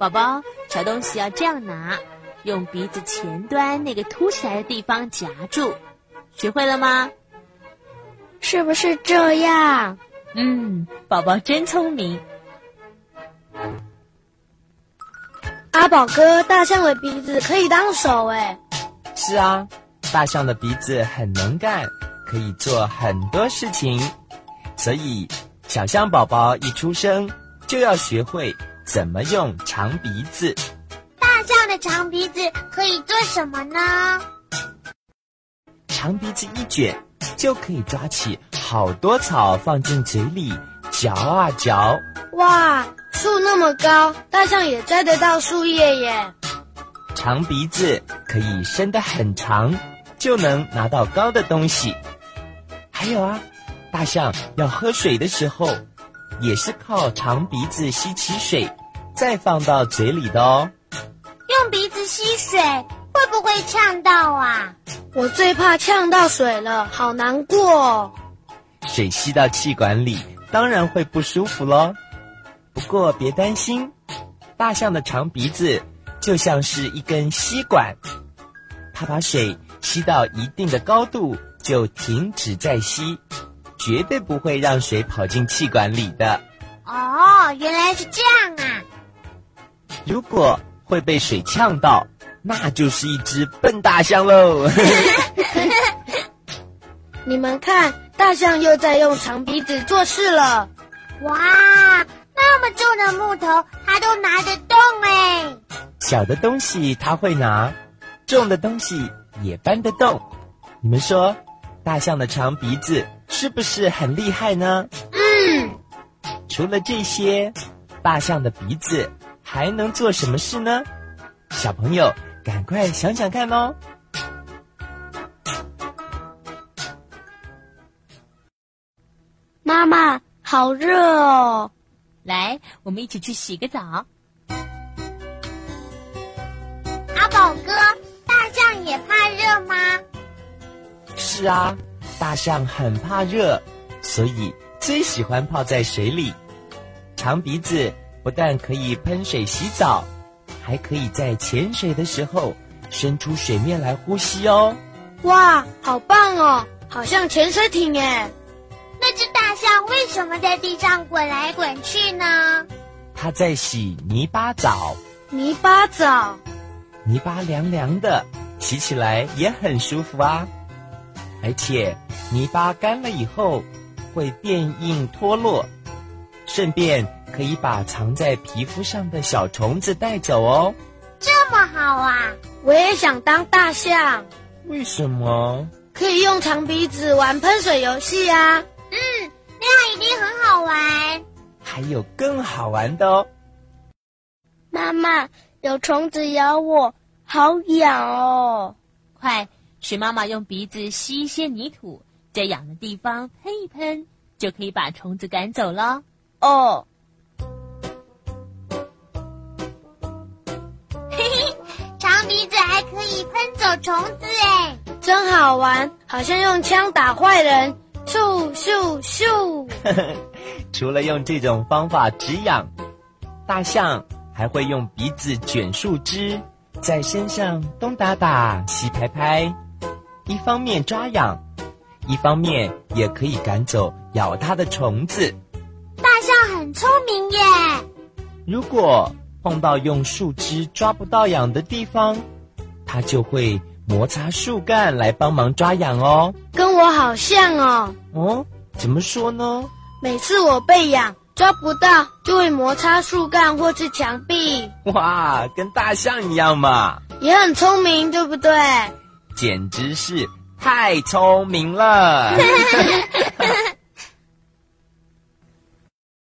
宝宝，小东西要这样拿，用鼻子前端那个凸起来的地方夹住，学会了吗？是不是这样？嗯，宝宝真聪明。阿宝哥，大象的鼻子可以当手哎。是啊，大象的鼻子很能干，可以做很多事情，所以小象宝宝一出生就要学会。怎么用长鼻子？大象的长鼻子可以做什么呢？长鼻子一卷，就可以抓起好多草放进嘴里嚼啊嚼。哇，树那么高，大象也摘得到树叶耶。长鼻子可以伸得很长，就能拿到高的东西。还有啊，大象要喝水的时候，也是靠长鼻子吸起水。再放到嘴里的哦。用鼻子吸水会不会呛到啊？我最怕呛到水了，好难过。水吸到气管里，当然会不舒服喽。不过别担心，大象的长鼻子就像是一根吸管，它把水吸到一定的高度就停止再吸，绝对不会让水跑进气管里的。哦，原来是这样啊。如果会被水呛到，那就是一只笨大象喽。你们看，大象又在用长鼻子做事了。哇，那么重的木头，它都拿得动哎。小的东西它会拿，重的东西也搬得动。你们说，大象的长鼻子是不是很厉害呢？嗯。除了这些，大象的鼻子。还能做什么事呢？小朋友，赶快想想看哦！妈妈，好热哦！来，我们一起去洗个澡。阿宝哥，大象也怕热吗？是啊，大象很怕热，所以最喜欢泡在水里，长鼻子。不但可以喷水洗澡，还可以在潜水的时候伸出水面来呼吸哦。哇，好棒哦，好像潜水艇耶！那只大象为什么在地上滚来滚去呢？它在洗泥巴澡。泥巴澡，泥巴凉凉的，洗起来也很舒服啊。而且泥巴干了以后会变硬脱落，顺便。可以把藏在皮肤上的小虫子带走哦，这么好啊！我也想当大象。为什么？可以用长鼻子玩喷水游戏啊！嗯，那样一定很好玩。还有更好玩的哦！妈妈，有虫子咬我，好痒哦！快，学妈妈用鼻子吸一些泥土，在痒的地方喷一喷，就可以把虫子赶走了。哦。以喷走虫子哎，真好玩！好像用枪打坏人，咻咻咻。除了用这种方法止痒，大象还会用鼻子卷树枝，在身上东打打、西拍拍，一方面抓痒，一方面也可以赶走咬它的虫子。大象很聪明耶！如果碰到用树枝抓不到痒的地方，它就会摩擦树干来帮忙抓痒哦，跟我好像哦。哦，怎么说呢？每次我被痒抓不到，就就会摩擦树干或是墙壁。哇，跟大象一样嘛！也很聪明，对不对？简直是太聪明了！